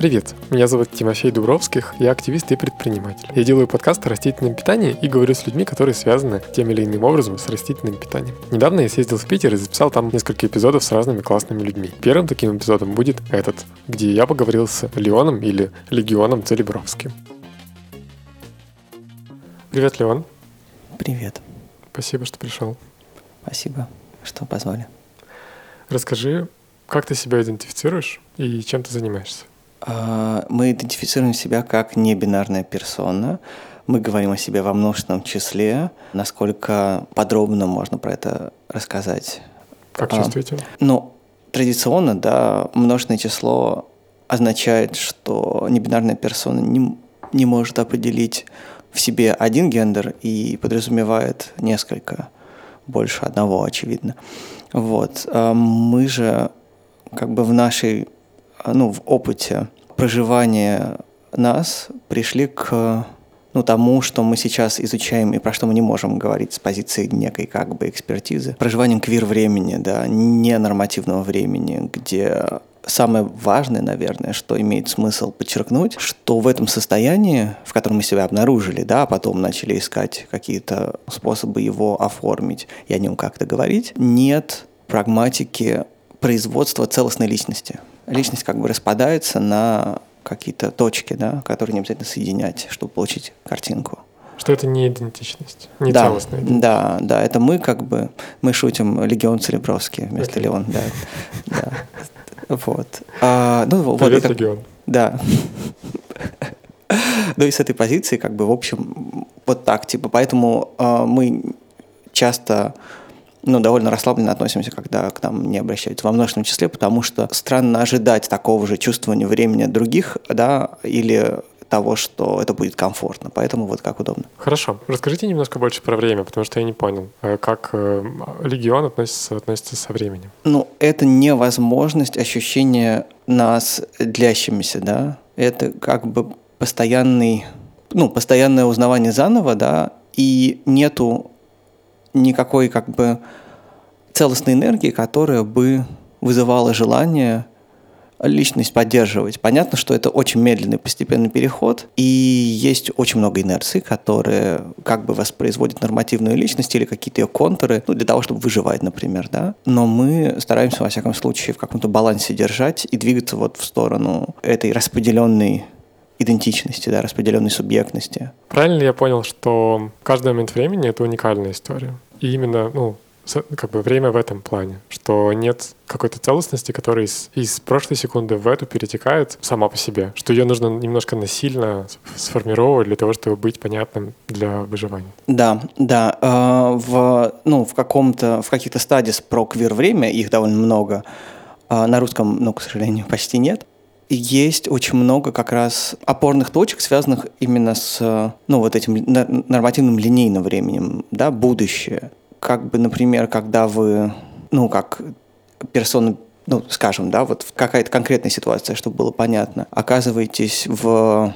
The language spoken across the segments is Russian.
Привет, меня зовут Тимофей Дубровских, я активист и предприниматель. Я делаю подкаст о растительном питании и говорю с людьми, которые связаны тем или иным образом с растительным питанием. Недавно я съездил в Питер и записал там несколько эпизодов с разными классными людьми. Первым таким эпизодом будет этот, где я поговорил с Леоном или Легионом Целебровским. Привет, Леон. Привет. Спасибо, что пришел. Спасибо, что позвали. Расскажи, как ты себя идентифицируешь и чем ты занимаешься? А, мы идентифицируем себя как небинарная персона. Мы говорим о себе во множественном числе. Насколько подробно можно про это рассказать? Как? А, ну, традиционно, да, множественное число означает, что небинарная персона не, не может определить в себе один гендер и подразумевает несколько, больше одного, очевидно. Вот. А мы же как бы в нашей, ну, в опыте проживания нас пришли к ну, тому, что мы сейчас изучаем и про что мы не можем говорить с позиции некой как бы экспертизы. Проживанием квир-времени, да, ненормативного времени, где самое важное, наверное, что имеет смысл подчеркнуть, что в этом состоянии, в котором мы себя обнаружили, да, а потом начали искать какие-то способы его оформить и о нем как-то говорить, нет прагматики производства целостной личности. Личность как бы распадается на какие-то точки, да, которые не обязательно соединять, чтобы получить картинку. Что это не идентичность, не да, целостная идентичность. Да, да, это мы как бы, мы шутим Легион Целебровский вместо okay. Леон, да. да. Вот. А, ну, Привет, вот, Легион. Да. Ну и с этой позиции, как бы, в общем, вот так, типа, поэтому э, мы часто ну, довольно расслабленно относимся, когда к нам не обращаются во множественном числе, потому что странно ожидать такого же чувствования времени других, да, или того, что это будет комфортно. Поэтому вот как удобно. Хорошо. Расскажите немножко больше про время, потому что я не понял, э, как э, легион относится, относится со временем. Ну, это невозможность ощущения нас длящимися, да. Это как бы постоянный, ну, постоянное узнавание заново, да, и нету никакой как бы целостной энергии, которая бы вызывала желание личность поддерживать. Понятно, что это очень медленный постепенный переход, и есть очень много инерции, которые как бы воспроизводят нормативную личность или какие-то ее контуры, ну, для того, чтобы выживать, например, да. Но мы стараемся, во всяком случае, в каком-то балансе держать и двигаться вот в сторону этой распределенной идентичности, да, распределенной субъектности. Правильно ли я понял, что каждый момент времени — это уникальная история? И именно, ну, как бы время в этом плане, что нет какой-то целостности, которая из, из прошлой секунды в эту перетекает сама по себе, что ее нужно немножко насильно сформировать для того, чтобы быть понятным для выживания. Да, да. Э, в, ну, в каком-то, в каких-то стадиях про квир-время, их довольно много, э, на русском, ну, к сожалению, почти нет, есть очень много как раз опорных точек, связанных именно с ну, вот этим нормативным линейным временем, да, будущее. Как бы, например, когда вы, ну, как персона ну, скажем, да, вот какая-то конкретная ситуация, чтобы было понятно, оказываетесь в...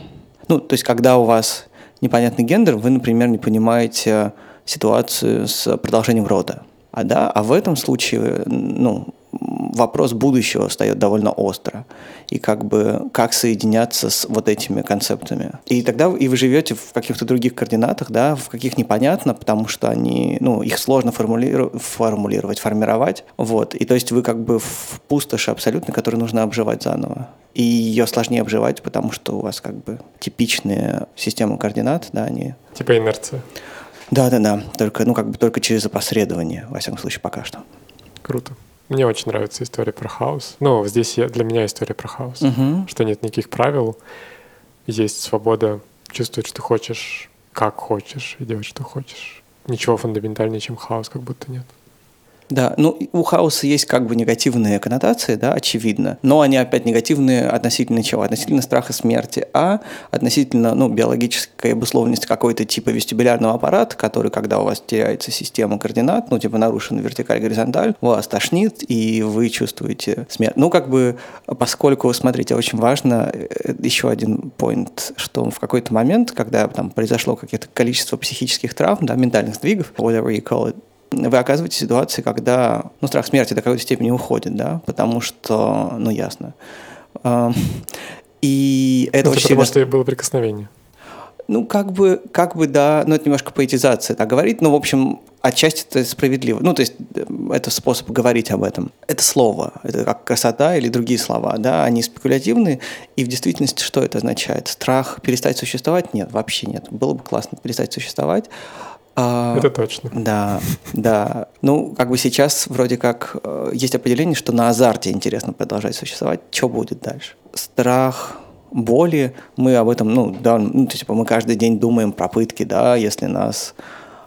Ну, то есть, когда у вас непонятный гендер, вы, например, не понимаете ситуацию с продолжением рода. А, да, а в этом случае, ну, вопрос будущего встает довольно остро. И как бы как соединяться с вот этими концептами. И тогда и вы живете в каких-то других координатах, да, в каких непонятно, потому что они, ну, их сложно формулировать, формулировать формировать. Вот. И то есть вы как бы в пустоши абсолютно, которую нужно обживать заново. И ее сложнее обживать, потому что у вас как бы типичные системы координат, да, они... Типа инерция. Да, да, да. Только, ну, как бы только через опосредование, во всяком случае, пока что. Круто. Мне очень нравится история про хаос. Ну, здесь я, для меня история про хаос. Угу. Что нет никаких правил, есть свобода чувствовать, что хочешь, как хочешь, и делать, что хочешь. Ничего фундаментальнее, чем хаос, как будто нет. Да, ну у хаоса есть как бы негативные коннотации, да, очевидно, но они опять негативные относительно чего? Относительно страха смерти, а относительно, ну, биологической обусловленности какой-то типа вестибулярного аппарата, который, когда у вас теряется система координат, ну, типа нарушена вертикаль-горизонталь, вас тошнит, и вы чувствуете смерть. Ну, как бы, поскольку, смотрите, очень важно, э, еще один point, что в какой-то момент, когда там произошло какое-то количество психических травм, да, ментальных сдвигов, whatever you call it, вы оказываетесь в ситуации, когда ну, страх смерти до какой-то степени уходит, да, потому что, ну, ясно. И это Ну, очень это потому сильно- что было прикосновение. Ну, как бы, как бы, да, но это немножко поэтизация так говорит, но, в общем, отчасти это справедливо. Ну, то есть, э, это способ говорить об этом. Это слово, это как красота или другие слова, да, они спекулятивны, и в действительности что это означает? Страх перестать существовать? Нет, вообще нет. Было бы классно перестать существовать. А, Это точно. да, да. Ну, как бы сейчас вроде как э, есть определение, что на азарте интересно продолжать существовать. Что будет дальше? Страх, боли, мы об этом, ну, да, ну, типа мы каждый день думаем про пытки, да, если нас...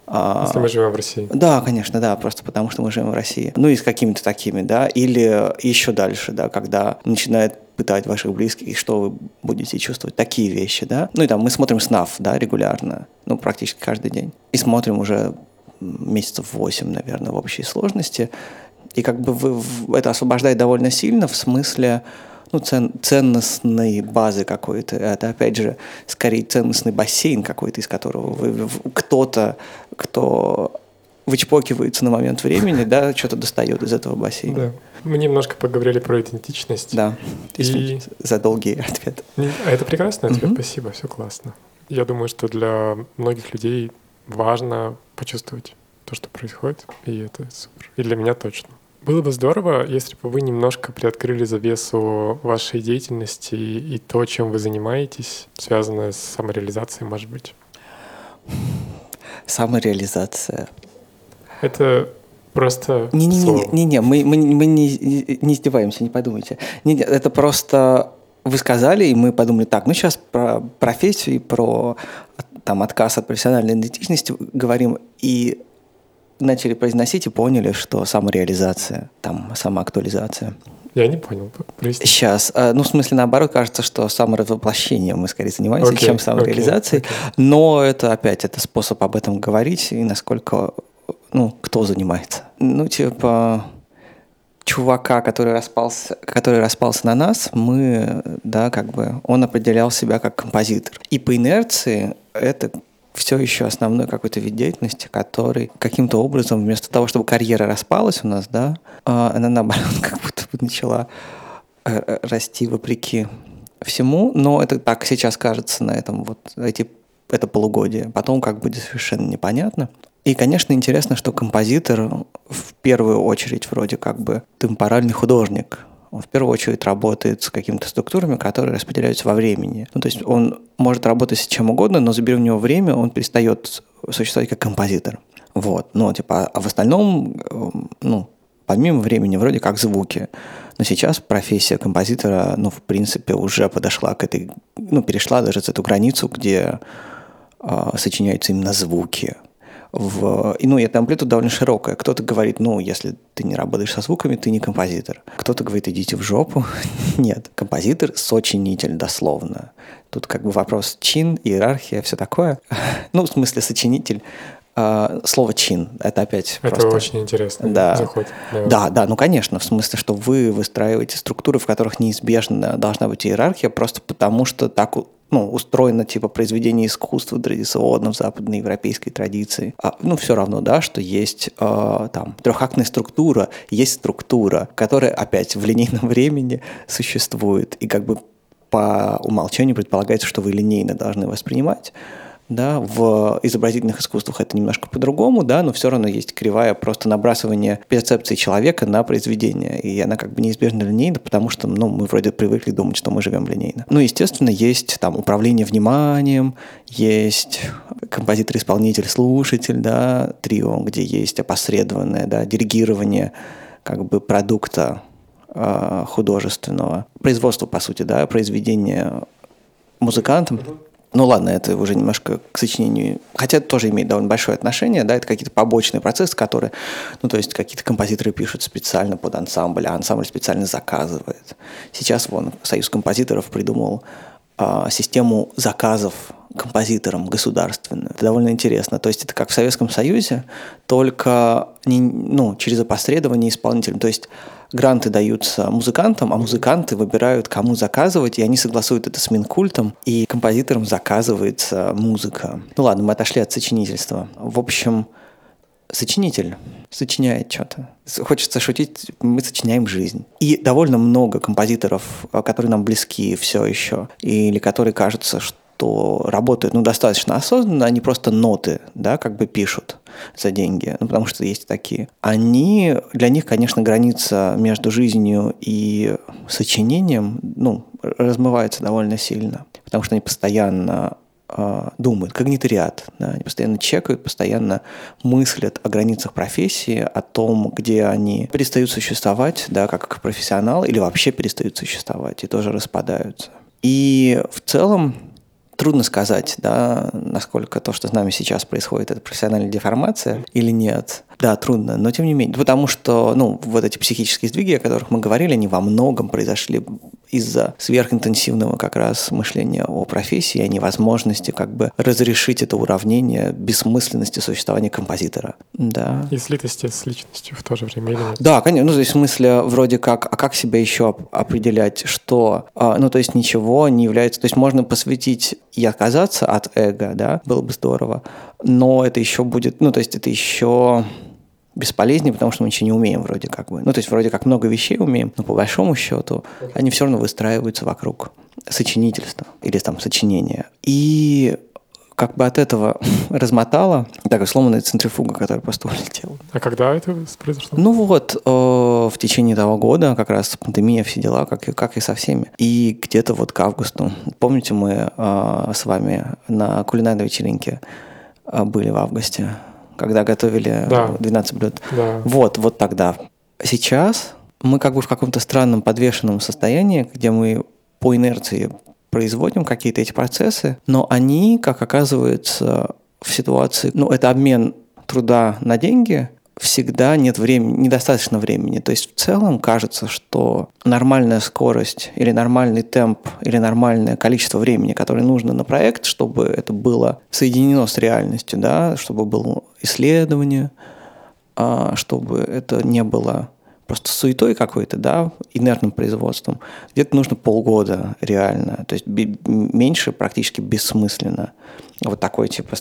Если мы живем в России. да, конечно, да, просто потому что мы живем в России. Ну и с какими-то такими, да, или еще дальше, да, когда начинает пытать ваших близких, что вы будете чувствовать, такие вещи, да. Ну и там мы смотрим СНАФ, да, регулярно, ну практически каждый день. И смотрим уже месяцев 8, наверное, в общей сложности. И как бы вы, это освобождает довольно сильно в смысле ну, цен- ценностной базы какой-то. Это, опять же, скорее ценностный бассейн какой-то, из которого вы, кто-то, кто вычпокивается на момент времени, да, что-то достает из этого бассейна. Да. Мы немножко поговорили про идентичность. Да. И- за долгий ответ. А это прекрасный ответ, Мгм. спасибо, все классно. Я думаю, что для многих людей важно почувствовать то, что происходит, и это супер. И для меня точно. Было бы здорово, если бы вы немножко приоткрыли завесу вашей деятельности и то, чем вы занимаетесь, связанное с самореализацией, может быть. Самореализация. Это просто Не-не-не, слово. не-не, мы, мы, мы не, не издеваемся, не подумайте. Не, не, это просто вы сказали, и мы подумали, так, ну сейчас про профессию и про там, отказ от профессиональной идентичности говорим, и начали произносить и поняли, что самореализация, там, самоактуализация. Я не понял. Проясни. Сейчас, э, ну, в смысле, наоборот, кажется, что саморазвоплощением мы скорее занимаемся, Окей, чем самореализацией. окей, Но это опять, это способ об этом говорить и насколько, ну, кто занимается. Ну, типа, чувака, который распался, который распался на нас, мы, да, как бы, он определял себя как композитор. И по инерции это все еще основной какой-то вид деятельности, который каким-то образом, вместо того, чтобы карьера распалась у нас, да, а, она наоборот как будто бы начала э, э, расти вопреки всему, но это так сейчас кажется на этом вот эти это полугодие. Потом как будет совершенно непонятно. И, конечно, интересно, что композитор в первую очередь вроде как бы темпоральный художник. Он в первую очередь работает с какими-то структурами, которые распределяются во времени. Ну, то есть он может работать с чем угодно, но забери у него время, он перестает существовать как композитор. Вот. Ну, типа, а в остальном, э, ну, помимо времени, вроде как звуки. Но сейчас профессия композитора, ну, в принципе, уже подошла к этой, ну, перешла даже эту границу, где а, сочиняются именно звуки. В, и, ну, и эта амплитуда довольно широкая. Кто-то говорит, ну, если ты не работаешь со звуками, ты не композитор. Кто-то говорит, идите в жопу. Нет, композитор – сочинитель, дословно. Тут как бы вопрос чин, иерархия, все такое. Ну, в смысле, сочинитель. А, слово чин – это опять Это просто... очень интересно. Да. Заход. Да, да, ну конечно, в смысле, что вы выстраиваете структуры, в которых неизбежно должна быть иерархия, просто потому что так ну, устроено типа произведение искусства традиционно в западноевропейской традиции. А, ну, все равно, да, что есть э, там трехактная структура, есть структура, которая опять в линейном времени существует. И как бы по умолчанию предполагается, что вы линейно должны воспринимать. Да, в изобразительных искусствах это немножко по-другому, да, но все равно есть кривая просто набрасывание перцепции человека на произведение. И она как бы неизбежно линейна, потому что ну, мы вроде привыкли думать, что мы живем линейно. Ну, естественно, есть там управление вниманием, есть композитор-исполнитель, слушатель, да, трио, где есть опосредованное да, диригирование как бы продукта э, художественного. Производство, по сути, да, произведение музыкантом. Ну ладно, это уже немножко к сочинению, хотя это тоже имеет довольно большое отношение, да, это какие-то побочные процессы, которые, ну то есть какие-то композиторы пишут специально под ансамбль, а ансамбль специально заказывает. Сейчас вон Союз композиторов придумал систему заказов композиторам государственную. Это довольно интересно. То есть это как в Советском Союзе, только не, ну, через опосредование исполнителям. То есть гранты даются музыкантам, а музыканты выбирают, кому заказывать, и они согласуют это с Минкультом, и композиторам заказывается музыка. Ну ладно, мы отошли от сочинительства. В общем, сочинитель. сочиняет что-то. Хочется шутить, мы сочиняем жизнь. И довольно много композиторов, э, которые нам близки все еще, или которые кажутся, что что работают ну, достаточно осознанно, они просто ноты, да, как бы пишут за деньги, ну, потому что есть такие. Они, для них, конечно, граница между жизнью и сочинением, ну, размывается довольно сильно, потому что они постоянно думают, когнитариат, да, они постоянно чекают, постоянно мыслят о границах профессии, о том, где они перестают существовать, да, как профессионал, или вообще перестают существовать и тоже распадаются. И в целом Трудно сказать, да, насколько то, что с нами сейчас происходит, это профессиональная деформация или нет. Да, трудно, но тем не менее. Потому что, ну, вот эти психические сдвиги, о которых мы говорили, они во многом произошли из-за сверхинтенсивного как раз мышления о профессии, о невозможности как бы разрешить это уравнение бессмысленности существования композитора. Да. И слитости с личностью в то же время или нет? Да, конечно. Ну, то есть в смысле вроде как, а как себя еще определять, что, а, ну, то есть ничего не является, то есть можно посвятить и отказаться от эго, да, было бы здорово, но это еще будет, ну, то есть это еще бесполезнее, потому что мы ничего не умеем вроде как бы. Ну, то есть вроде как много вещей умеем, но по большому счету они все равно выстраиваются вокруг сочинительства или там сочинения. И как бы от этого размотала такая сломанная центрифуга, которая просто улетела. А когда это произошло? Ну вот, э, в течение того года, как раз пандемия, все дела, как и, как и со всеми. И где-то вот к августу. Помните, мы э, с вами на кулинарной вечеринке э, были в августе? Когда готовили да. 12 блюд. Да. Вот, вот тогда. Сейчас мы как бы в каком-то странном подвешенном состоянии, где мы по инерции производим какие-то эти процессы, но они, как оказывается, в ситуации, ну, это обмен труда на деньги, всегда нет времени, недостаточно времени. То есть в целом кажется, что нормальная скорость или нормальный темп или нормальное количество времени, которое нужно на проект, чтобы это было соединено с реальностью, да, чтобы было исследование, а, чтобы это не было просто суетой какой-то, да, инертным производством, где-то нужно полгода реально, то есть меньше практически бессмысленно. Вот такой типа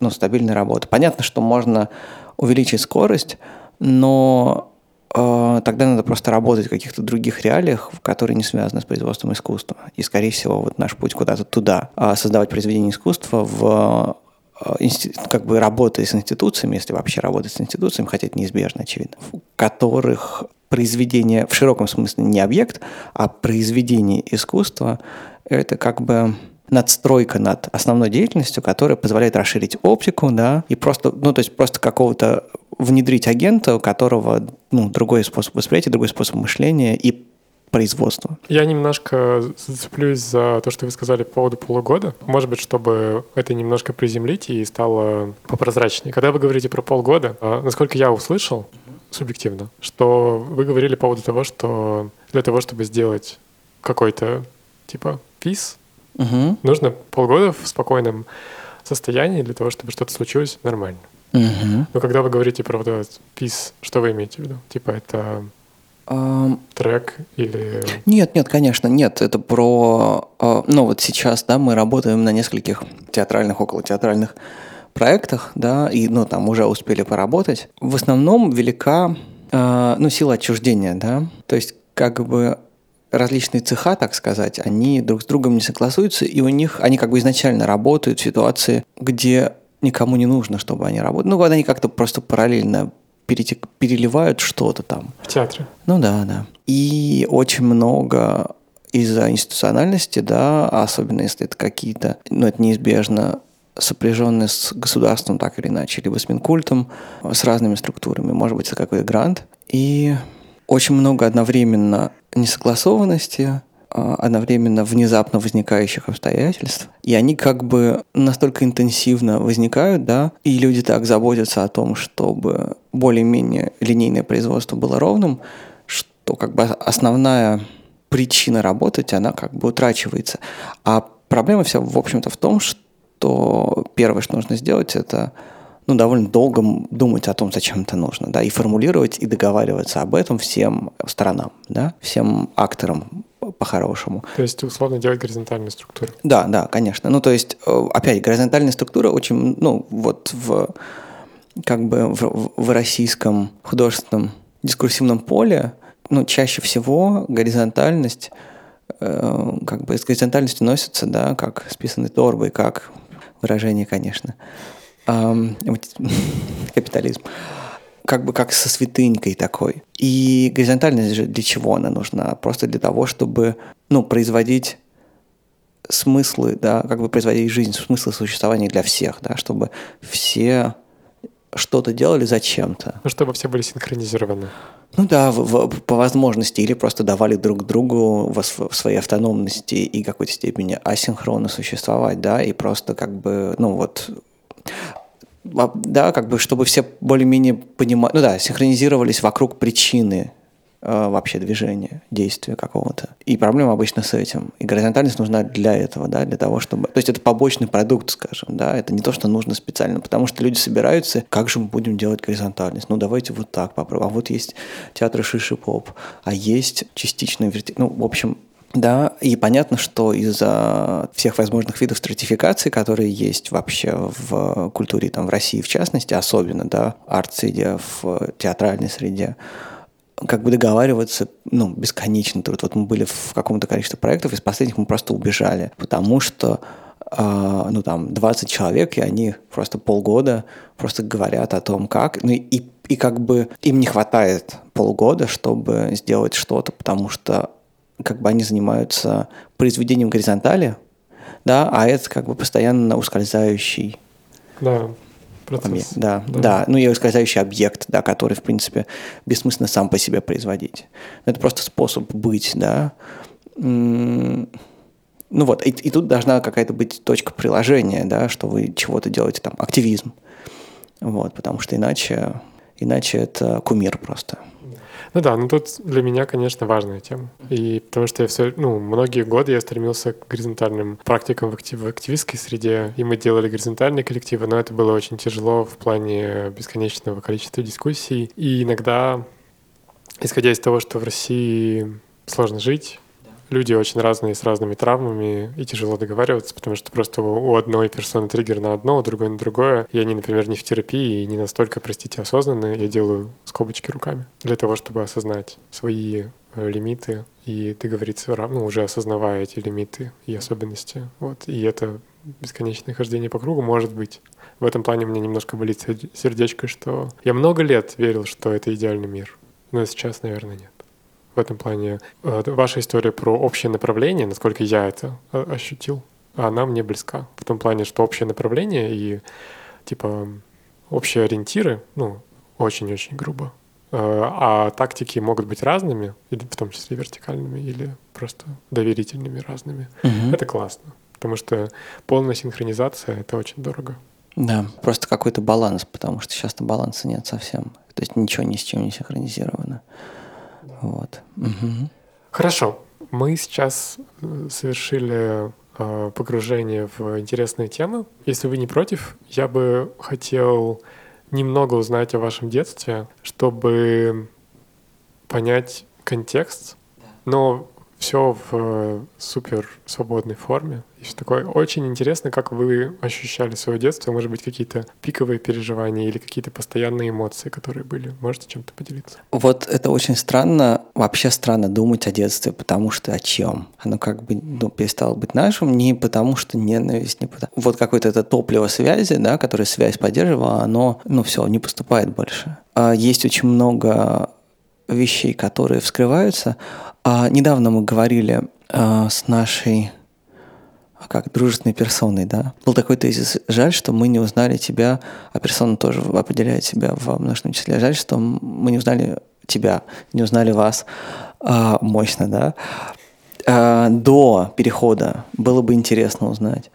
ну, стабильной работы. Понятно, что можно увеличить скорость, но э, тогда надо просто работать в каких-то других реалиях, которые не связаны с производством искусства. И, скорее всего, вот наш путь куда-то туда. А создавать произведение искусства в э, как бы работая с институциями, если вообще работать с институциями, хотя это неизбежно, очевидно, в которых произведение в широком смысле не объект, а произведение искусства – это как бы надстройка над основной деятельностью, которая позволяет расширить оптику, да, и просто, ну, то есть просто какого-то внедрить агента, у которого, ну, другой способ восприятия, другой способ мышления и производства. Я немножко зацеплюсь за то, что вы сказали по поводу полугода. Может быть, чтобы это немножко приземлить и стало попрозрачнее. Когда вы говорите про полгода, а, насколько я услышал, субъективно, что вы говорили по поводу того, что для того, чтобы сделать какой-то типа пис, Угу. Нужно полгода в спокойном состоянии для того, чтобы что-то случилось нормально. Угу. Но когда вы говорите про вот этот пис, что вы имеете в виду? Типа это Um, трек или... Нет, нет, конечно, нет. Это про... Uh, ну вот сейчас, да, мы работаем на нескольких театральных, около театральных проектах, да, и, ну, там уже успели поработать. В основном велика, uh, ну, сила отчуждения, да. То есть как бы различные цеха, так сказать, они друг с другом не согласуются, и у них они как бы изначально работают в ситуации, где никому не нужно, чтобы они работали. Ну, когда они как-то просто параллельно перетек, переливают что-то там. В театре. Ну да, да. И очень много из-за институциональности, да, особенно если это какие-то, ну, это неизбежно сопряженные с государством так или иначе, либо с Минкультом, с разными структурами, может быть, это какой-то грант. И очень много одновременно несогласованности, а, одновременно внезапно возникающих обстоятельств. И они как бы настолько интенсивно возникают, да, и люди так заботятся о том, чтобы более-менее линейное производство было ровным, что как бы основная причина работать, она как бы утрачивается. А проблема вся, в общем-то, в том, что первое, что нужно сделать, это ну, довольно долго думать о том, зачем это нужно, да, и формулировать и договариваться об этом всем сторонам, да, всем акторам по-хорошему. То есть, условно, делать горизонтальную структуру. Да, да, конечно. Ну, то есть, э, опять, горизонтальная структура очень, ну, вот в как бы в, в российском художественном дискурсивном поле, ну, чаще всего горизонтальность, э, как бы с горизонтальностью носится, да, как списанной торбой, как выражение, конечно, капитализм как бы как со святынькой такой. И горизонтальность же для чего она нужна? Просто для того, чтобы, ну, производить смыслы, да, как бы производить жизнь, смыслы существования для всех, да, чтобы все что-то делали зачем-то. Ну, чтобы все были синхронизированы. Ну да, в, в, по возможности, или просто давали друг другу в, в своей автономности и какой-то степени асинхронно существовать, да, и просто как бы, ну вот, да, как бы, чтобы все более-менее понимали, ну да, синхронизировались вокруг причины Э, вообще движения, действия какого-то. И проблема обычно с этим. И горизонтальность нужна для этого, да, для того, чтобы... То есть это побочный продукт, скажем, да, это не то, что нужно специально, потому что люди собираются, как же мы будем делать горизонтальность? Ну, давайте вот так попробуем. А вот есть театры шиши-поп, а есть частичный верти... Ну, в общем, да, и понятно, что из-за всех возможных видов стратификации, которые есть вообще в культуре, там, в России в частности, особенно, да, арт-среде, в театральной среде, как бы договариваться, ну, бесконечно труд. Вот мы были в каком-то количестве проектов, из последних мы просто убежали, потому что Uh, ну там 20 человек, и они просто полгода просто говорят о том, как. Ну и, и как бы им не хватает полгода, чтобы сделать что-то, потому что как бы они занимаются произведением горизонтали, да, а это как бы постоянно ускользающий да процесс. Да, да, да. Ну и ускользающий объект, да, который, в принципе, бессмысленно сам по себе производить. Это просто способ быть, да. Ну вот, и, и тут должна какая-то быть точка приложения, да, что вы чего-то делаете, там, активизм. Вот, потому что иначе, иначе это кумир просто. Ну да, ну тут для меня, конечно, важная тема. И потому что я все, ну, многие годы я стремился к горизонтальным практикам в, актив, в активистской среде, и мы делали горизонтальные коллективы, но это было очень тяжело в плане бесконечного количества дискуссий. И иногда, исходя из того, что в России сложно жить, люди очень разные, с разными травмами, и тяжело договариваться, потому что просто у одной персоны триггер на одно, у другой на другое. И они, например, не в терапии и не настолько, простите, осознанные. Я делаю скобочки руками для того, чтобы осознать свои э, лимиты и договориться, ну, уже осознавая эти лимиты и особенности. Вот. И это бесконечное хождение по кругу может быть. В этом плане мне немножко болит сердечко, что я много лет верил, что это идеальный мир, но сейчас, наверное, нет в этом плане. Э, ваша история про общее направление, насколько я это э, ощутил, она мне близка. В том плане, что общее направление и типа общие ориентиры, ну, очень-очень грубо. Э, а тактики могут быть разными, в том числе вертикальными, или просто доверительными разными. Угу. Это классно, потому что полная синхронизация — это очень дорого. Да, просто какой-то баланс, потому что сейчас-то баланса нет совсем. То есть ничего ни с чем не синхронизировано. Вот. Угу. Хорошо. Мы сейчас э, совершили э, погружение в интересные темы. Если вы не против, я бы хотел немного узнать о вашем детстве, чтобы понять контекст, но все в э, супер свободной форме. И все такое. Очень интересно, как вы ощущали свое детство. Может быть, какие-то пиковые переживания или какие-то постоянные эмоции, которые были. Можете чем-то поделиться? Вот это очень странно. Вообще странно думать о детстве, потому что о чем? Оно как бы ну, перестало быть нашим не потому, что ненависть, не потому... Вот какое-то это топливо связи, да, которое связь поддерживала, оно, ну все, не поступает больше. А есть очень много вещей, которые вскрываются. А недавно мы говорили а, с нашей а как дружественной персоной, да. Был такой тезис. Жаль, что мы не узнали тебя, а персона тоже определяет себя в множественном числе. Жаль, что мы не узнали тебя, не узнали вас. А, мощно, да. А, до перехода было бы интересно узнать.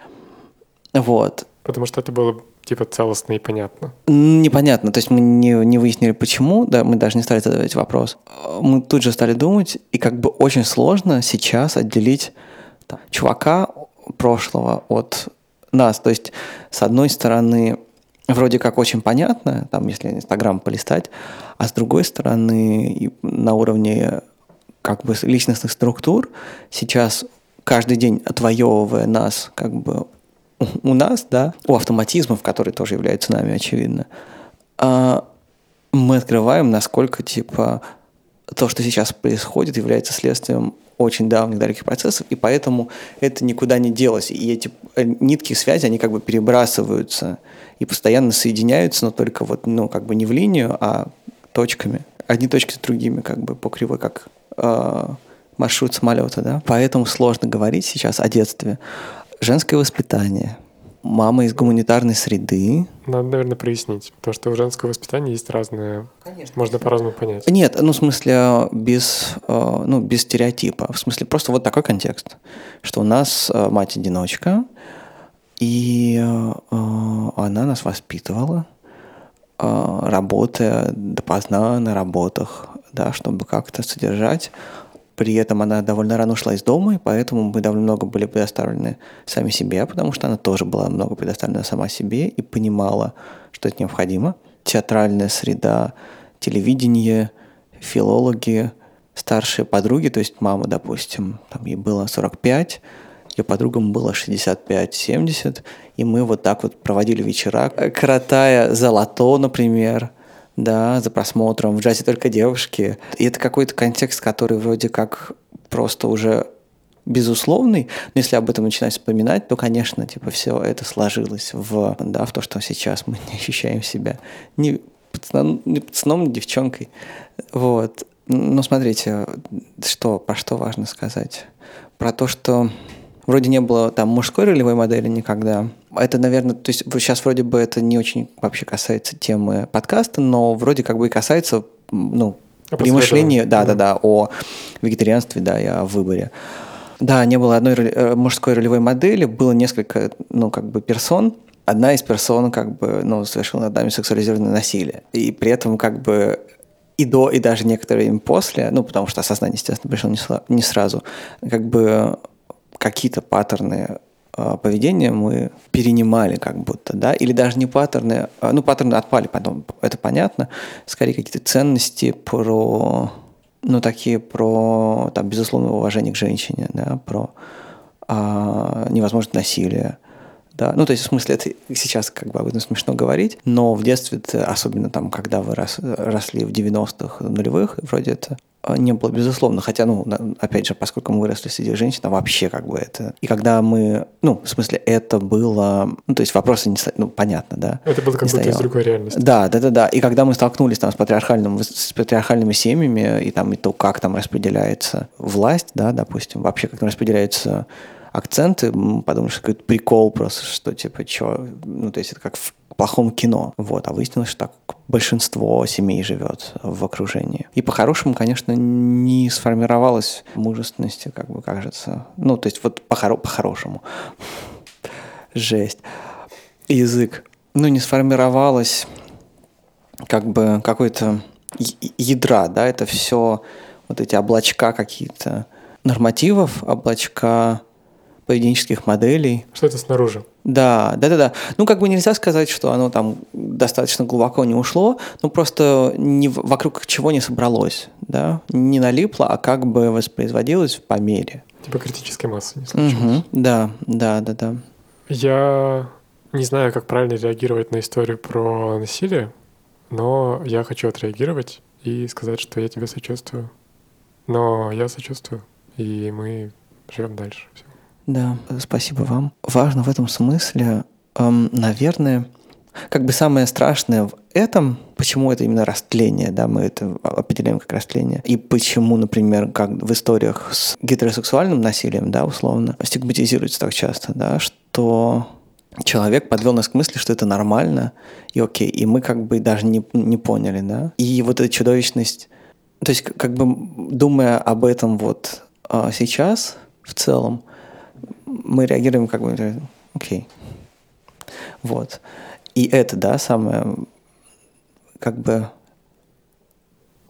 Вот. Потому что это было типа целостно и понятно. Непонятно. То есть мы не, не выяснили, почему, да, мы даже не стали задавать вопрос. Мы тут же стали думать, и как бы очень сложно сейчас отделить там, чувака прошлого от нас. То есть, с одной стороны, вроде как очень понятно, там, если Инстаграм полистать, а с другой стороны, на уровне как бы личностных структур сейчас каждый день отвоевывая нас как бы у нас, да, у автоматизмов, которые тоже являются нами, очевидно, а, мы открываем, насколько, типа, то, что сейчас происходит, является следствием очень давних далеких процессов, и поэтому это никуда не делось. И эти э, нитки связи, они как бы перебрасываются и постоянно соединяются, но только вот, ну, как бы не в линию, а точками. Одни точки с другими, как бы по кривой, как э, маршрут самолета, да. Поэтому сложно говорить сейчас о детстве. Женское воспитание – мама из гуманитарной среды. Надо, наверное, прояснить, потому что у женского воспитания есть разные... Конечно. Можно по-разному понять. Нет, ну, в смысле, без, э, ну, без стереотипа. В смысле, просто вот такой контекст, что у нас э, мать-одиночка, и э, она нас воспитывала, работая допоздна на работах, да, чтобы как-то содержать при этом она довольно рано ушла из дома, и поэтому мы довольно много были предоставлены сами себе, потому что она тоже была много предоставлена сама себе и понимала, что это необходимо. Театральная среда, телевидение, филологи, старшие подруги, то есть мама, допустим, там ей было 45, ее подругам было 65-70, и мы вот так вот проводили вечера, кротая золото, например – да, за просмотром, в джазе только девушки. И это какой-то контекст, который вроде как просто уже безусловный, но если об этом начинать вспоминать, то, конечно, типа все это сложилось в, да, в то, что сейчас мы не ощущаем себя ни пацаном, ни, пацаном, ни девчонкой. Вот. Но смотрите, что, про что важно сказать? Про то, что Вроде не было там мужской ролевой модели никогда. Это, наверное, то есть сейчас вроде бы это не очень вообще касается темы подкаста, но вроде как бы и касается, ну, при мышлении, да, да, да, о вегетарианстве, да, и о выборе. Да, не было одной э, мужской ролевой модели, было несколько, ну, как бы персон. Одна из персон, как бы, ну, совершила над нами сексуализированное насилие. И при этом, как бы, и до, и даже некоторое время после, ну, потому что осознание, естественно, пришло не, не сразу, как бы какие-то паттерны а, поведения мы перенимали как будто, да, или даже не паттерны, а, ну, паттерны отпали потом, это понятно, скорее какие-то ценности про, ну, такие про, там, безусловное уважение к женщине, да, про а, невозможность насилия, да, ну, то есть, в смысле, это сейчас как бы об этом смешно говорить, но в детстве, особенно там, когда вы рос, росли в 90-х, нулевых, вроде это не было, безусловно. Хотя, ну, опять же, поскольку мы выросли среди женщин, вообще как бы это... И когда мы... Ну, в смысле, это было... Ну, то есть вопросы не... Ну, понятно, да? Это было как будто из другой реальности. Да, да, да, да. И когда мы столкнулись там с, патриархальным, с патриархальными семьями, и там и то, как там распределяется власть, да, допустим, вообще как там распределяются акценты, подумаешь, какой-то прикол просто, что типа, что, ну, то есть это как в плохом кино. Вот, а выяснилось, что так большинство семей живет в окружении. И по-хорошему, конечно, не сформировалась мужественности, как бы кажется. Ну, то есть вот по-хоро- по-хорошему. Жесть. Язык. Ну, не сформировалось как бы какой-то ядра, да, это все вот эти облачка какие-то нормативов, облачка поведенческих моделей. Что это снаружи? Да, да, да, да. Ну, как бы нельзя сказать, что оно там достаточно глубоко не ушло, ну просто не, вокруг чего не собралось, да, не налипло, а как бы воспроизводилось по мере. Типа критической массы не случилось. Угу, да, да, да, да. Я не знаю, как правильно реагировать на историю про насилие, но я хочу отреагировать и сказать, что я тебе сочувствую. Но я сочувствую, и мы живем дальше. Все. Да, спасибо вам. Важно в этом смысле, эм, наверное, как бы самое страшное в этом, почему это именно растление, да, мы это определяем как растление, и почему, например, как в историях с гетеросексуальным насилием, да, условно, стигматизируется так часто, да, что человек подвел нас к мысли, что это нормально и окей, и мы как бы даже не, не поняли, да, и вот эта чудовищность, то есть как бы думая об этом вот а, сейчас в целом, мы реагируем как бы, окей. Вот. И это, да, самое, как бы,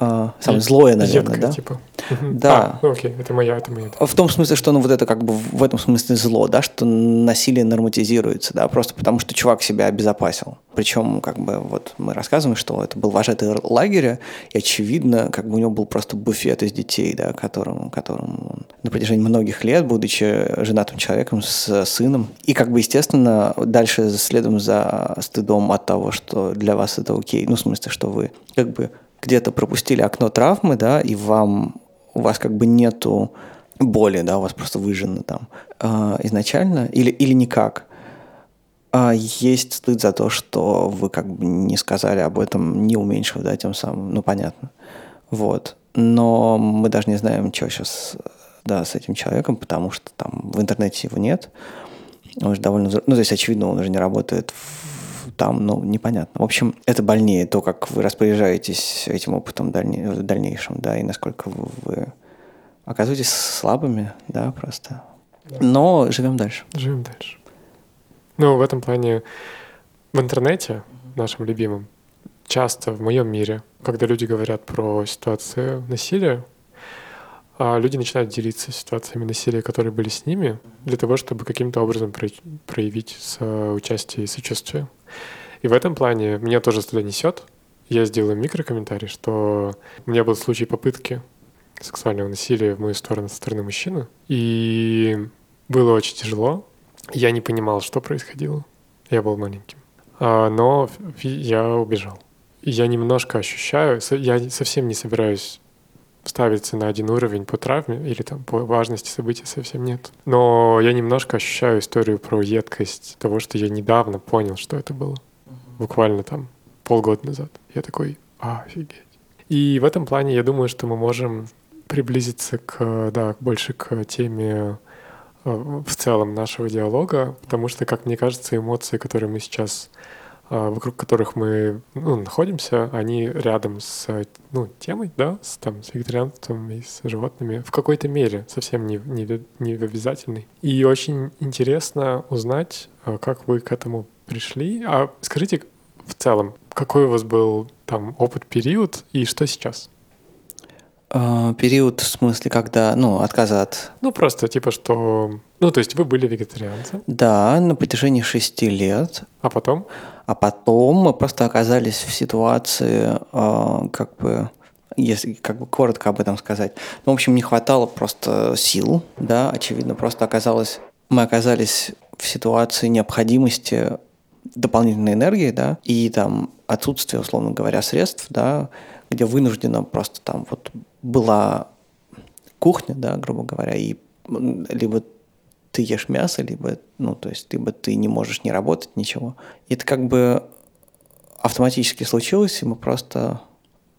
а, самое злое, наверное, Едкое, да? Типа. Да. А, ну окей, это моя, это моя. В том смысле, что ну вот это как бы в этом смысле зло, да, что насилие норматизируется, да, просто потому что чувак себя обезопасил. Причем как бы вот мы рассказываем, что это был вожатый лагеря, и очевидно, как бы у него был просто буфет из детей, да, которым, которым он на протяжении многих лет, будучи женатым человеком с сыном. И как бы, естественно, дальше следуем за стыдом от того, что для вас это окей. Ну, в смысле, что вы как бы где-то пропустили окно травмы, да, и вам у вас как бы нету боли, да, у вас просто выжжено там э, изначально, или, или никак. А есть стыд за то, что вы как бы не сказали об этом, не уменьшив, да, тем самым, ну, понятно. Вот. Но мы даже не знаем, что сейчас да, с этим человеком, потому что там в интернете его нет. Он же довольно... Ну, то есть, очевидно, он уже не работает в, там, ну, непонятно. В общем, это больнее, то, как вы распоряжаетесь этим опытом дальне, в дальнейшем, да, и насколько вы, оказываетесь слабыми, да, просто. Да. Но живем дальше. Живем дальше. Ну, в этом плане в интернете, нашим любимым, часто в моем мире, когда люди говорят про ситуацию насилия, а люди начинают делиться ситуациями насилия, которые были с ними, для того, чтобы каким-то образом проявить участие и сочувствие. И в этом плане меня тоже туда несет. Я сделаю микрокомментарий, что у меня был случай попытки сексуального насилия в мою сторону со стороны мужчины. И было очень тяжело. Я не понимал, что происходило. Я был маленьким. А, но я убежал. я немножко ощущаю, я совсем не собираюсь ставиться на один уровень по травме или там по важности события совсем нет. Но я немножко ощущаю историю про едкость того, что я недавно понял, что это было. Bуквально там полгода назад. Я такой, а, офигеть. И в этом плане я думаю, что мы можем приблизиться к, да, больше к теме э, в целом нашего диалога, потому что, как мне кажется, эмоции, которые мы сейчас вокруг которых мы ну, находимся, они рядом с ну, темой, да, с, там, с вегетарианством и с животными в какой-то мере, совсем не, не, не обязательной. И очень интересно узнать, а, как вы к этому пришли. А скажите в целом, какой у вас был там опыт, период и что сейчас? А, период в смысле, когда, ну, отказа от... Ну, просто типа, что... Ну, то есть вы были вегетарианцем? Да, на протяжении шести лет. А потом? А потом мы просто оказались в ситуации, э, как бы, если как бы коротко об этом сказать. Ну, в общем, не хватало просто сил, да, очевидно, просто оказалось, мы оказались в ситуации необходимости дополнительной энергии, да, и там отсутствие, условно говоря, средств, да, где вынуждена просто там вот была кухня, да, грубо говоря, и либо ты ешь мясо, либо, ну, то есть, либо ты не можешь не работать, ничего. И это как бы автоматически случилось, и мы просто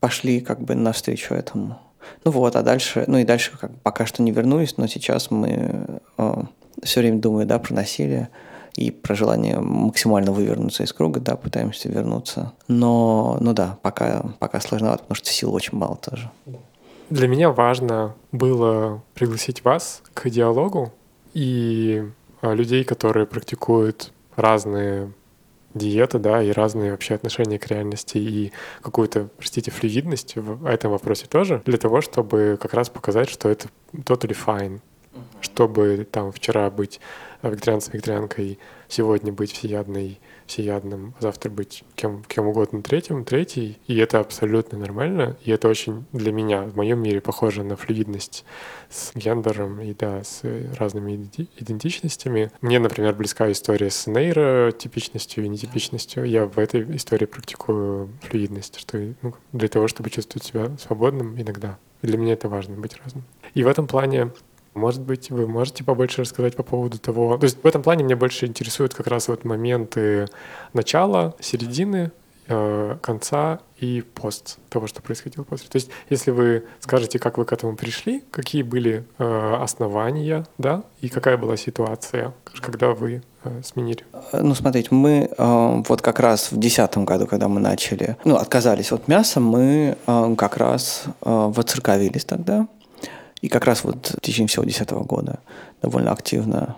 пошли как бы навстречу этому. Ну вот, а дальше, ну и дальше как пока что не вернулись, но сейчас мы э, все время думаем, да, про насилие и про желание максимально вывернуться из круга, да, пытаемся вернуться. Но, ну да, пока, пока сложновато, потому что сил очень мало тоже. Для меня важно было пригласить вас к диалогу и а, людей, которые практикуют разные диеты, да, и разные вообще отношения к реальности и какую-то, простите, флюидность в этом вопросе тоже, для того, чтобы как раз показать, что это totally fine, чтобы там вчера быть вегетарианцем, вегетарианкой, сегодня быть всеядной, всеядным, а завтра быть кем, кем угодно третьим, третий, и это абсолютно нормально, и это очень для меня, в моем мире, похоже на флюидность с гендером и, да, с разными идентичностями. Мне, например, близка история с нейротипичностью и нетипичностью. Я в этой истории практикую флюидность, что ну, для того, чтобы чувствовать себя свободным иногда. Для меня это важно, быть разным. И в этом плане может быть, вы можете побольше рассказать по поводу того... То есть в этом плане меня больше интересуют как раз вот моменты начала, середины, э, конца и пост того, что происходило после. То есть если вы скажете, как вы к этому пришли, какие были э, основания, да, и какая была ситуация, когда вы э, сменили? Ну, смотрите, мы вот как раз в 2010 году, когда мы начали, ну, отказались от мяса, мы как раз э, воцерковились тогда, и как раз вот в течение всего 2010 года довольно активно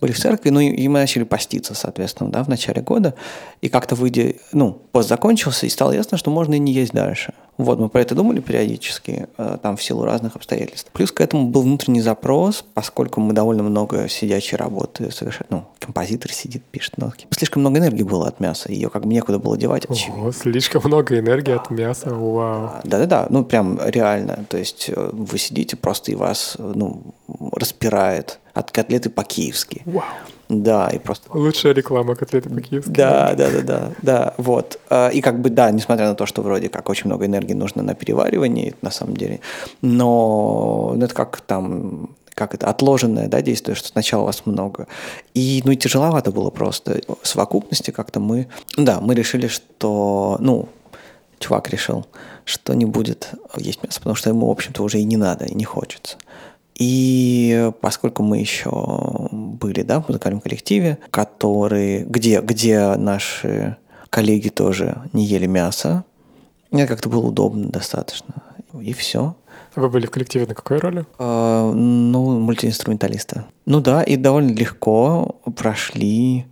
были в церкви, ну и, и мы начали поститься, соответственно, да, в начале года. И как-то выйдя, ну, пост закончился, и стало ясно, что можно и не есть дальше. Вот, мы про это думали периодически, э, там в силу разных обстоятельств. Плюс к этому был внутренний запрос, поскольку мы довольно много сидячей работы совершали. Ну, композитор сидит, пишет нотки. Слишком много энергии было от мяса, ее как бы некуда было девать. Ого, слишком много энергии от мяса, вау. Да-да-да, ну прям реально. То есть э, вы сидите просто и вас, ну, распирает от котлеты по-киевски. Вау. Да, и просто... Лучшая реклама котлеты по-киевски. Да, да, да, да, да, вот. А, и как бы, да, несмотря на то, что вроде как очень много энергии нужно на переваривание, на самом деле, но это как там как это, отложенное да, действие, что сначала у вас много. И, ну, и тяжеловато было просто. В совокупности как-то мы, да, мы решили, что, ну, чувак решил, что не будет есть мясо, потому что ему, в общем-то, уже и не надо, и не хочется. И поскольку мы еще были да, в музыкальном коллективе, который, где, где наши коллеги тоже не ели мясо, мне как-то было удобно достаточно. И все. Вы были в коллективе на какой роли? Uh, ну, мультиинструменталиста. Ну да, и довольно легко прошли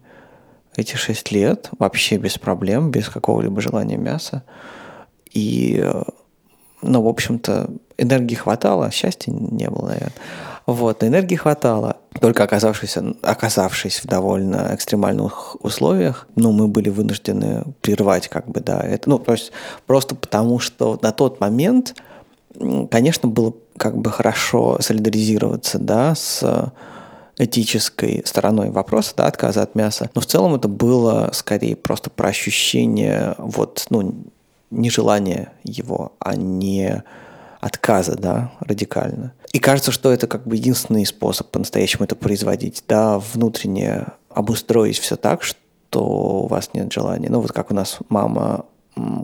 эти шесть лет вообще без проблем, без какого-либо желания мяса. И, ну, в общем-то, энергии хватало, счастья не было, наверное. Вот, энергии хватало. Только оказавшись, оказавшись в довольно экстремальных условиях, ну, мы были вынуждены прервать как бы, да, это, ну, то есть просто потому, что на тот момент, конечно, было как бы хорошо солидаризироваться, да, с этической стороной вопроса, да, отказа от мяса. Но в целом это было скорее просто про ощущение вот, ну, нежелания его, а не отказа, да, радикально. И кажется, что это как бы единственный способ по-настоящему это производить, да, внутренне обустроить все так, что у вас нет желания. Ну, вот как у нас мама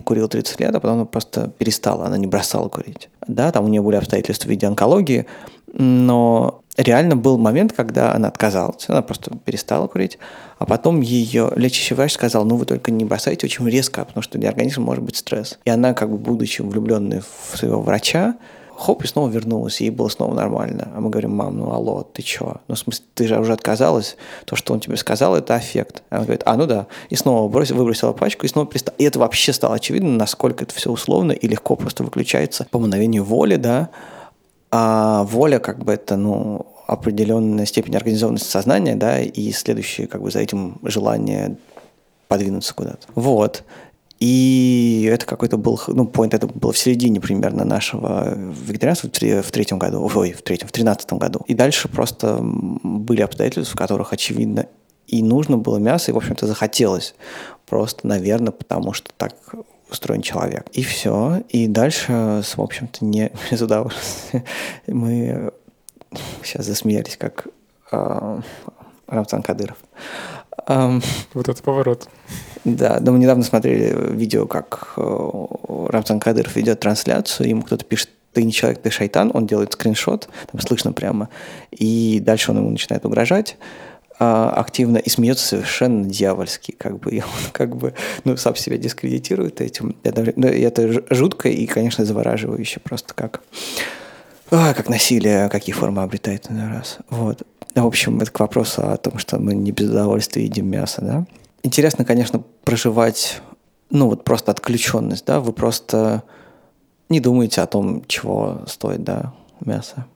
курила 30 лет, а потом она просто перестала, она не бросала курить. Да, там у нее были обстоятельства в виде онкологии, но реально был момент, когда она отказалась, она просто перестала курить, а потом ее лечащий врач сказал, ну вы только не бросайте очень резко, потому что для организма может быть стресс. И она, как бы будучи влюбленной в своего врача, хоп, и снова вернулась, и ей было снова нормально. А мы говорим, мам, ну алло, ты чё? Ну, в смысле, ты же уже отказалась, то, что он тебе сказал, это аффект. Она говорит, а, ну да. И снова бросила, выбросила пачку, и снова перестала. И это вообще стало очевидно, насколько это все условно и легко просто выключается по мгновению воли, да, а воля, как бы, это, ну, определенная степень организованности сознания, да, и следующее, как бы, за этим желание подвинуться куда-то. Вот. И это какой-то был, ну, point, это было в середине примерно нашего вегетарианства в, третьем году, ой, в третьем, в тринадцатом году. И дальше просто были обстоятельства, в которых, очевидно, и нужно было мясо, и, в общем-то, захотелось. Просто, наверное, потому что так устроен человек. И все. И дальше, в общем-то, не удовольствия. Мы сейчас засмеялись, как э, Рамзан Кадыров. Um, вот это поворот. Да, да, мы недавно смотрели видео, как э, Рамзан Кадыров ведет трансляцию, ему кто-то пишет, ты не человек, ты шайтан, он делает скриншот, там слышно прямо, и дальше он ему начинает угрожать а, активно и смеется совершенно дьявольски, как бы, и он как бы, ну, сам себя дискредитирует этим. Это, ну, это жутко и, конечно, завораживающе просто как, а, как насилие, какие формы обретает на раз. Вот. В общем, это к вопросу о том, что мы не без удовольствия едим мясо, да. Интересно, конечно, проживать, ну, вот просто отключенность, да, вы просто не думаете о том, чего стоит, да, мясо.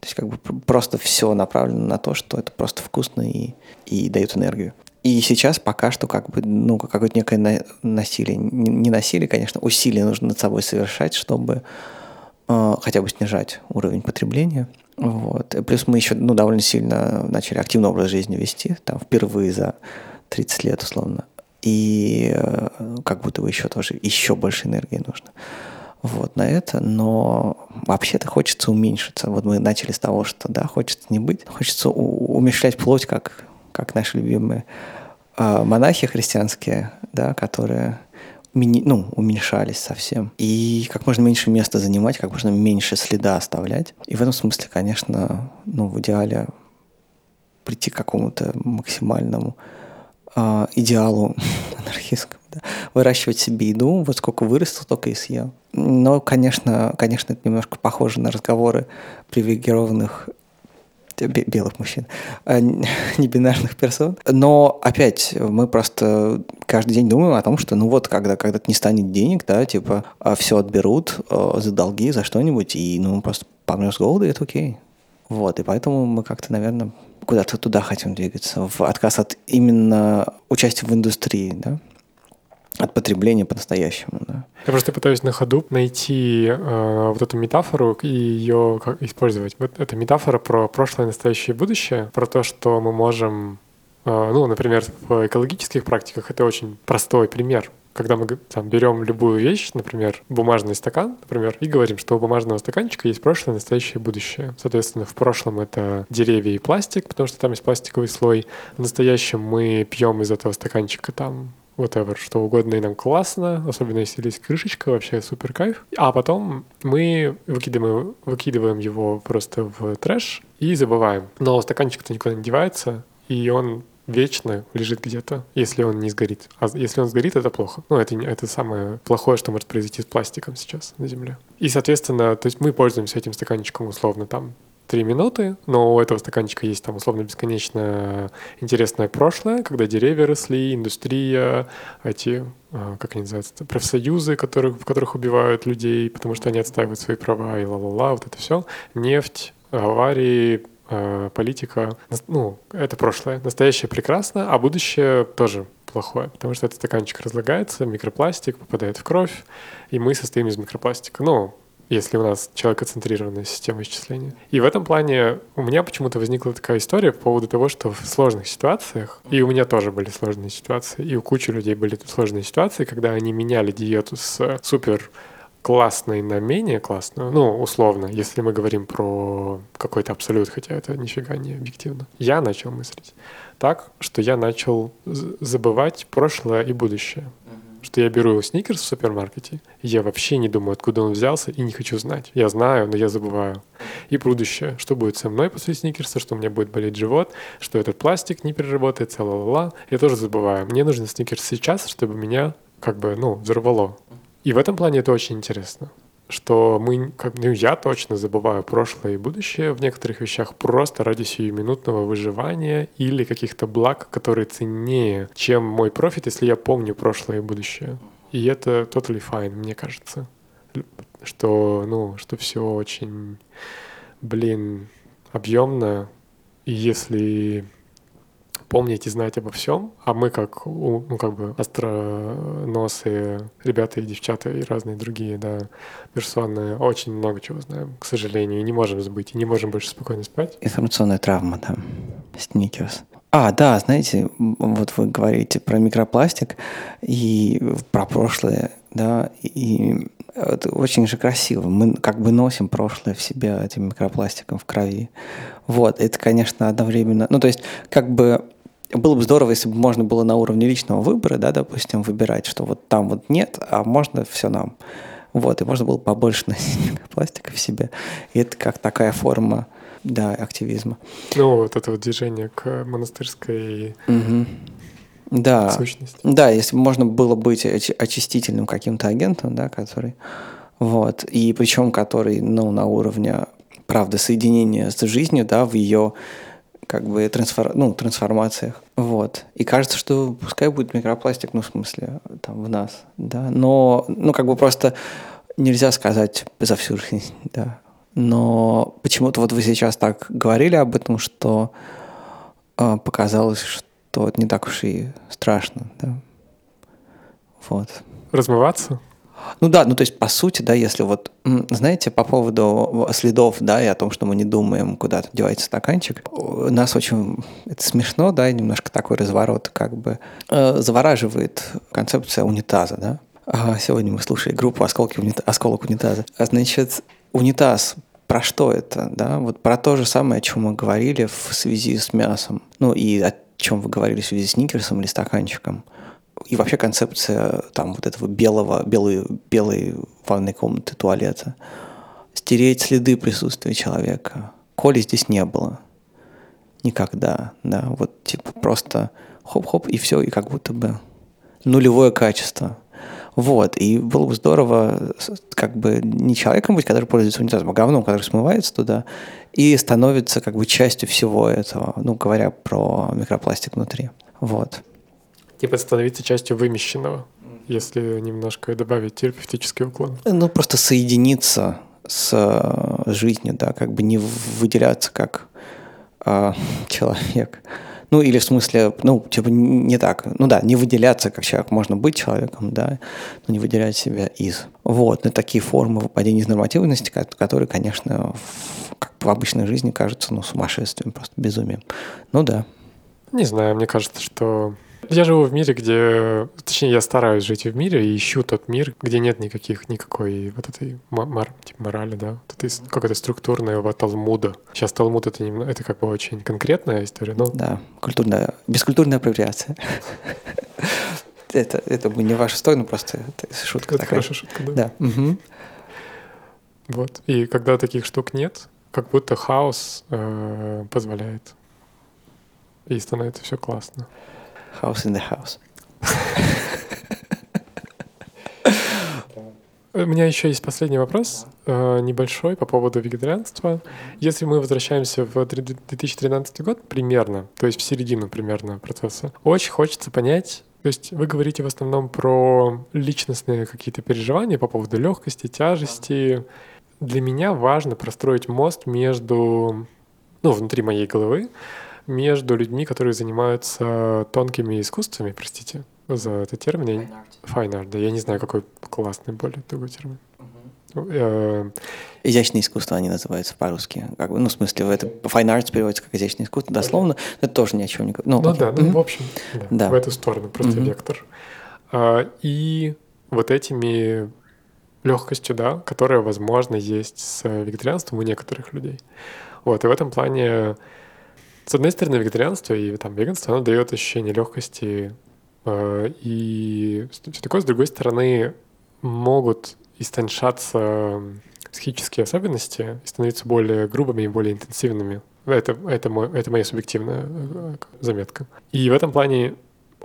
То есть как бы просто все направлено на то, что это просто вкусно и, и дает энергию. И сейчас пока что как бы, ну, какое-то некое на, насилие, не, не насилие, конечно, усилие нужно над собой совершать, чтобы э, хотя бы снижать уровень потребления. Вот. И плюс мы еще ну, довольно сильно начали активный образ жизни вести, там впервые за 30 лет условно. И э, как будто бы еще тоже еще больше энергии нужно вот на это, но вообще-то хочется уменьшиться. Вот мы начали с того, что да, хочется не быть, хочется умешлять плоть, как, как наши любимые э, монахи христианские, да, которые ну, уменьшались совсем. И как можно меньше места занимать, как можно меньше следа оставлять. И в этом смысле, конечно, ну, в идеале прийти к какому-то максимальному э, идеалу анархистскому, да? выращивать себе еду, вот сколько вырастил, только и съел. Но, конечно, конечно, это немножко похоже на разговоры привилегированных белых мужчин, а не бинарных персон. Но опять мы просто каждый день думаем о том, что ну вот когда когда не станет денег, да, типа а все отберут за долги, за что-нибудь, и ну просто помрешь с голода, и это окей. Вот, и поэтому мы как-то, наверное, куда-то туда хотим двигаться, в отказ от именно участия в индустрии, да, от потребления по-настоящему, да. Я просто пытаюсь на ходу найти э, вот эту метафору и ее как использовать. Вот эта метафора про прошлое, настоящее и будущее, про то, что мы можем, э, ну, например, в экологических практиках это очень простой пример когда мы там, берем любую вещь, например, бумажный стакан, например, и говорим, что у бумажного стаканчика есть прошлое, настоящее и будущее. Соответственно, в прошлом это деревья и пластик, потому что там есть пластиковый слой. В настоящем мы пьем из этого стаканчика там whatever, что угодно, и нам классно, особенно если есть крышечка, вообще супер кайф. А потом мы выкидываем, выкидываем его просто в трэш и забываем. Но стаканчик-то никуда не девается, и он вечно лежит где-то, если он не сгорит. А если он сгорит, это плохо. Ну, это, это самое плохое, что может произойти с пластиком сейчас на Земле. И, соответственно, то есть мы пользуемся этим стаканчиком условно там три минуты, но у этого стаканчика есть там условно бесконечно интересное прошлое, когда деревья росли, индустрия, эти, а, как они называются, профсоюзы, которых, в которых убивают людей, потому что они отстаивают свои права и ла-ла-ла, вот это все, нефть, аварии, э, политика, ну, это прошлое. Настоящее прекрасно, а будущее тоже плохое, потому что этот стаканчик разлагается, микропластик попадает в кровь, и мы состоим из микропластика. Ну, если у нас человекоцентрированная система исчисления. И в этом плане у меня почему-то возникла такая история по поводу того, что в сложных ситуациях, и у меня тоже были сложные ситуации, и у кучи людей были сложные ситуации, когда они меняли диету с супер классной на менее классную, ну, условно, если мы говорим про какой-то абсолют, хотя это нифига не объективно, я начал мыслить так, что я начал забывать прошлое и будущее. Mm-hmm. Что я беру сникерс в супермаркете, я вообще не думаю, откуда он взялся, и не хочу знать. Я знаю, но я забываю. И будущее. Что будет со мной после сникерса, что у меня будет болеть живот, что этот пластик не переработается, ла-ла-ла. Я тоже забываю. Мне нужен сникерс сейчас, чтобы меня как бы, ну, взорвало. И в этом плане это очень интересно что мы, как, ну, я точно забываю прошлое и будущее в некоторых вещах просто ради сиюминутного выживания или каких-то благ, которые ценнее, чем мой профит, если я помню прошлое и будущее. И это totally fine, мне кажется. Что, ну, что все очень, блин, объемно. И если помнить и знать обо всем, а мы как, ну, как бы остроносые ребята и девчата и разные другие, да, персоны очень много чего знаем, к сожалению, и не можем забыть, и не можем больше спокойно спать. Информационная травма, да, сникерс. А, да, знаете, вот вы говорите про микропластик и про прошлое, да, и это очень же красиво. Мы как бы носим прошлое в себе этим микропластиком в крови. Вот, это, конечно, одновременно... Ну, то есть, как бы было бы здорово, если бы можно было на уровне личного выбора, да, допустим, выбирать, что вот там вот нет, а можно все нам. Вот, и можно было побольше носить пластика в себе. И это как такая форма, да, активизма. Ну, вот это вот движение к монастырской угу. да. сущности. Да, если бы можно было быть очистительным каким-то агентом, да, который... Вот, и причем который, ну, на уровне, правда, соединения с жизнью, да, в ее как бы трансфор... ну, трансформациях. Вот. И кажется, что пускай будет микропластик, ну, в смысле, там, в нас, да. Но, ну, как бы просто нельзя сказать за всю жизнь, да. Но почему-то вот вы сейчас так говорили об этом, что э, показалось, что это не так уж и страшно, да. Вот. Размываться? Ну да, ну то есть по сути, да, если вот, знаете, по поводу следов, да, и о том, что мы не думаем, куда-то девается стаканчик, нас очень, это смешно, да, немножко такой разворот как бы э, завораживает концепция унитаза, да. А сегодня мы слушали группу «Осколки унита... «Осколок унитаза». А значит, унитаз про что это, да? Вот про то же самое, о чем мы говорили в связи с мясом. Ну и о чем вы говорили в связи с никерсом или стаканчиком и вообще концепция там вот этого белого, белой, белой ванной комнаты, туалета. Стереть следы присутствия человека. Коли здесь не было. Никогда, да. Вот типа просто хоп-хоп и все, и как будто бы нулевое качество. Вот, и было бы здорово как бы не человеком быть, который пользуется унитазом, а говном, который смывается туда и становится как бы частью всего этого, ну, говоря про микропластик внутри. Вот. Типа становиться частью вымещенного, если немножко добавить терапевтический уклон. Ну, просто соединиться с э, жизнью, да, как бы не выделяться как э, человек. Ну, или в смысле, ну, типа не так. Ну да, не выделяться как человек. Можно быть человеком, да, но не выделять себя из. Вот, ну, такие формы выпадения из нормативности, которые, конечно, в, как в обычной жизни кажутся, ну, сумасшествием, просто безумием. Ну да. Не знаю, мне кажется, что я живу в мире, где... Точнее, я стараюсь жить в мире и ищу тот мир, где нет никаких, никакой вот этой мор, типа, морали, да, вот этой какой-то структурного Талмуда. Сейчас Талмуд — это, не, это как бы очень конкретная история, но... Да, культурная, бескультурная апроприация. Это, это не ваша сторону, просто это шутка Это хорошая шутка, да. Да. Вот. И когда таких штук нет, как будто хаос э, позволяет. И становится все классно. House in the house. У меня еще есть последний вопрос, э, небольшой, по поводу вегетарианства. Если мы возвращаемся в 2013 год примерно, то есть в середину примерно процесса, очень хочется понять, то есть вы говорите в основном про личностные какие-то переживания по поводу легкости, тяжести. Для меня важно простроить мост между, ну, внутри моей головы, между людьми, которые занимаются тонкими искусствами, простите за этот термин. Fine art. Fine art, да. Я не знаю, какой классный более другой термин. Uh-huh. Изящное искусство они называются по-русски. Как бы, ну, в смысле, это fine arts переводится как изящное искусство, дословно. Это тоже ни о чем не говорит. Ну, ну да, ну, в общем, да, да. в эту сторону, просто mm-hmm. вектор. А, и вот этими легкостью, да, которая, возможно, есть с вегетарианством у некоторых людей. Вот, и в этом плане с одной стороны, вегетарианство и там веганство, оно дает ощущение легкости э, и все такое. С другой стороны, могут истончаться психические особенности и становиться более грубыми и более интенсивными. Это, это, мой, это моя субъективная э, заметка. И в этом плане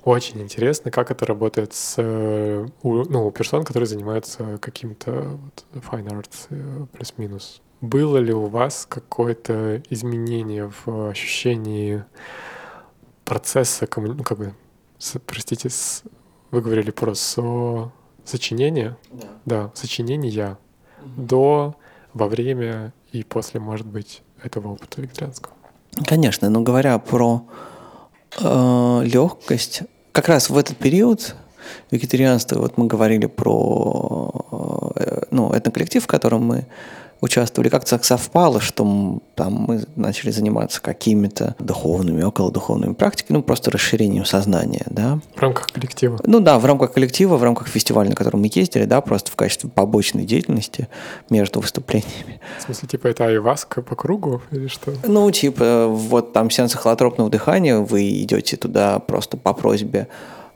очень интересно, как это работает с у, ну, у персон, которые занимаются каким-то вот, fine arts э, плюс-минус. Было ли у вас какое-то изменение в ощущении процесса, ну, как бы, с, простите, с, вы говорили про со, сочинение? Да. Да, сочинение угу. до, во время и после, может быть, этого опыта вегетарианского. Конечно, но говоря про э, легкость, как раз в этот период вегетарианства, вот мы говорили про э, ну, этноколлектив, в котором мы участвовали, как-то так совпало, что там мы начали заниматься какими-то духовными, околодуховными практиками, ну, просто расширением сознания, да. В рамках коллектива? Ну да, в рамках коллектива, в рамках фестиваля, на котором мы ездили, да, просто в качестве побочной деятельности между выступлениями. В смысле, типа это айваска по кругу или что? Ну, типа, вот там сеансы холотропного дыхания, вы идете туда просто по просьбе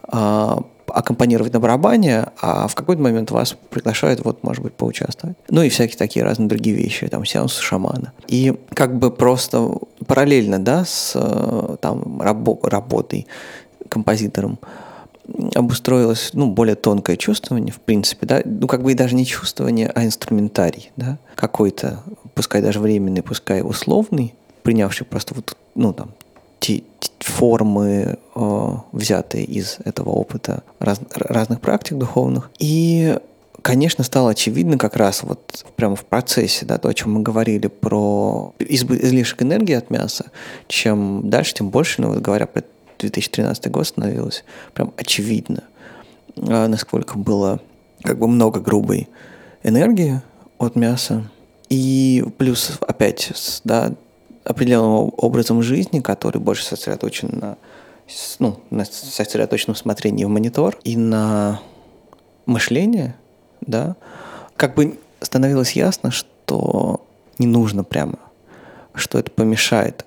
а, аккомпанировать на барабане, а в какой-то момент вас приглашают, вот, может быть, поучаствовать. Ну и всякие такие разные другие вещи, там, сеанс шамана. И как бы просто параллельно, да, с там рабо- работой композитором обустроилось, ну, более тонкое чувствование, в принципе, да, ну, как бы и даже не чувствование, а инструментарий, да, какой-то, пускай даже временный, пускай условный, принявший просто вот, ну, там, те, формы, э, взятые из этого опыта раз, разных практик духовных. И конечно, стало очевидно как раз вот прямо в процессе, да, то, о чем мы говорили про излишек энергии от мяса, чем дальше, тем больше, ну, вот говоря про 2013 год, становилось прям очевидно, э, насколько было как бы много грубой энергии от мяса. И плюс опять, да, определенным образом жизни, который больше сосредоточен на, ну, на сосредоточенном смотрении в монитор и на мышление, да, как бы становилось ясно, что не нужно прямо, что это помешает.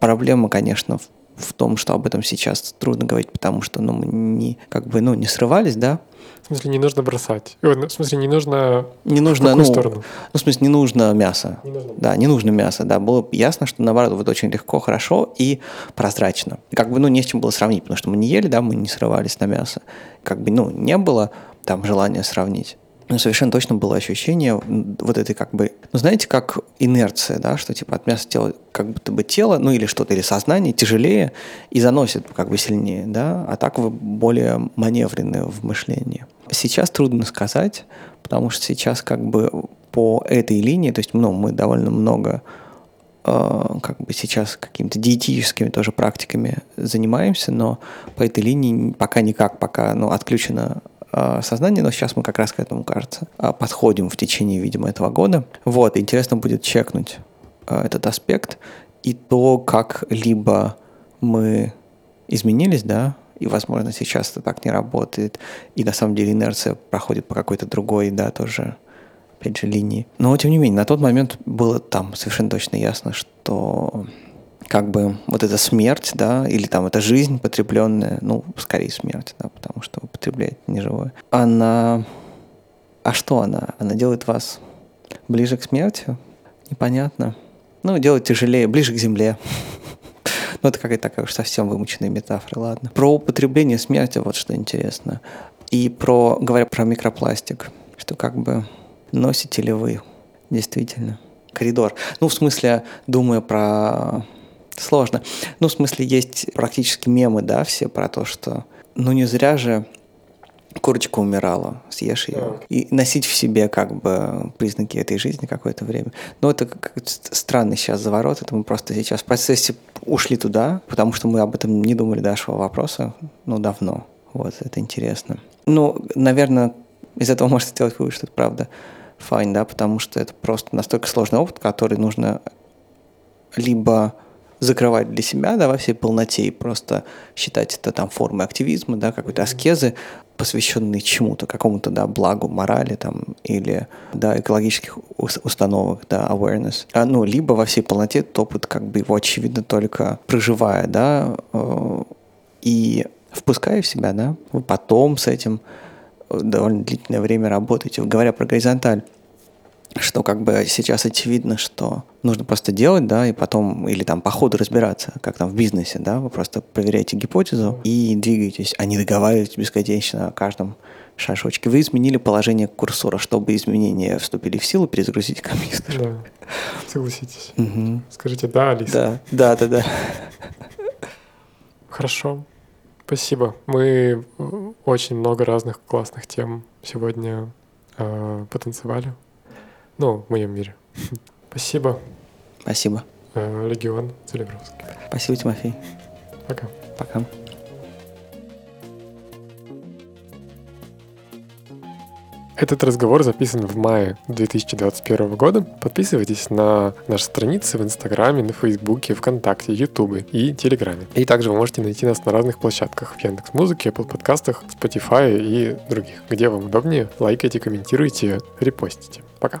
Проблема, конечно, в, в том, что об этом сейчас трудно говорить, потому что ну, мы не, как бы, ну, не срывались, да, в смысле, не нужно бросать. В смысле, не нужно... Не нужно, в ну, сторону? Ну, в смысле, не нужно мясо. Не нужно. Да, не нужно мясо, да. Было ясно, что, наоборот, вот очень легко, хорошо и прозрачно. Как бы, ну, не с чем было сравнить, потому что мы не ели, да, мы не срывались на мясо. Как бы, ну, не было там желание сравнить. Но совершенно точно было ощущение вот этой как бы, ну знаете, как инерция, да, что типа от мяса тела как будто бы тело, ну или что-то, или сознание тяжелее и заносит как бы сильнее, да, а так вы более маневренные в мышлении. Сейчас трудно сказать, потому что сейчас как бы по этой линии, то есть ну, мы довольно много э, как бы сейчас какими-то диетическими тоже практиками занимаемся, но по этой линии пока никак, пока ну, отключено э, сознание, но сейчас мы как раз к этому, кажется, э, подходим в течение, видимо, этого года. Вот, интересно будет чекнуть этот аспект и то, как либо мы изменились, да, и, возможно, сейчас это так не работает, и на самом деле инерция проходит по какой-то другой, да, тоже опять же, линии. Но, тем не менее, на тот момент было там совершенно точно ясно, что как бы вот эта смерть, да, или там эта жизнь потребленная, ну, скорее смерть, да, потому что вы потребляете неживое, она... А что она? Она делает вас ближе к смерти? Непонятно. Ну, делает тяжелее, ближе к земле. Ну, это какая-то такая уж совсем вымученная метафора, ладно. Про употребление смерти вот что интересно. И про, говоря про микропластик, что как бы Носите ли вы действительно коридор? Ну, в смысле, думаю про... Сложно. Ну, в смысле, есть практически мемы, да, все про то, что ну не зря же курочка умирала, съешь ее. И носить в себе как бы признаки этой жизни какое-то время. Но это как странный сейчас заворот, это мы просто сейчас в процессе ушли туда, потому что мы об этом не думали до нашего вопроса, ну, давно. Вот, это интересно. Ну, наверное, из этого можно сделать вывод, что это правда fine, да, потому что это просто настолько сложный опыт, который нужно либо закрывать для себя, да, во всей полноте и просто считать это там формой активизма, да, какой-то аскезы, посвященной чему-то, какому-то, да, благу, морали там или, да, экологических установок, да, awareness. А, ну, либо во всей полноте этот опыт, как бы его, очевидно, только проживая, да, э, и впуская в себя, да, потом с этим довольно длительное время работаете. Говоря про горизонталь, что как бы сейчас очевидно, что нужно просто делать, да, и потом, или там по ходу разбираться, как там в бизнесе, да, вы просто проверяете гипотезу и двигаетесь, а не договариваетесь бесконечно о каждом шашочке. Вы изменили положение курсора, чтобы изменения вступили в силу, перезагрузить компьютер. Да, согласитесь. Угу. Скажите «да», Алиса. Да, да, да, да. Хорошо. Спасибо. Мы очень много разных классных тем сегодня э, потанцевали. Ну, в моем мире. Спасибо. Спасибо. Э, Легион Целебровский. Спасибо, Тимофей. Пока. Пока. Этот разговор записан в мае 2021 года. Подписывайтесь на наши страницы в Инстаграме, на Фейсбуке, ВКонтакте, Ютубе и Телеграме. И также вы можете найти нас на разных площадках в Яндекс Музыке, Apple подкастах, Spotify и других. Где вам удобнее, лайкайте, комментируйте, репостите. Пока.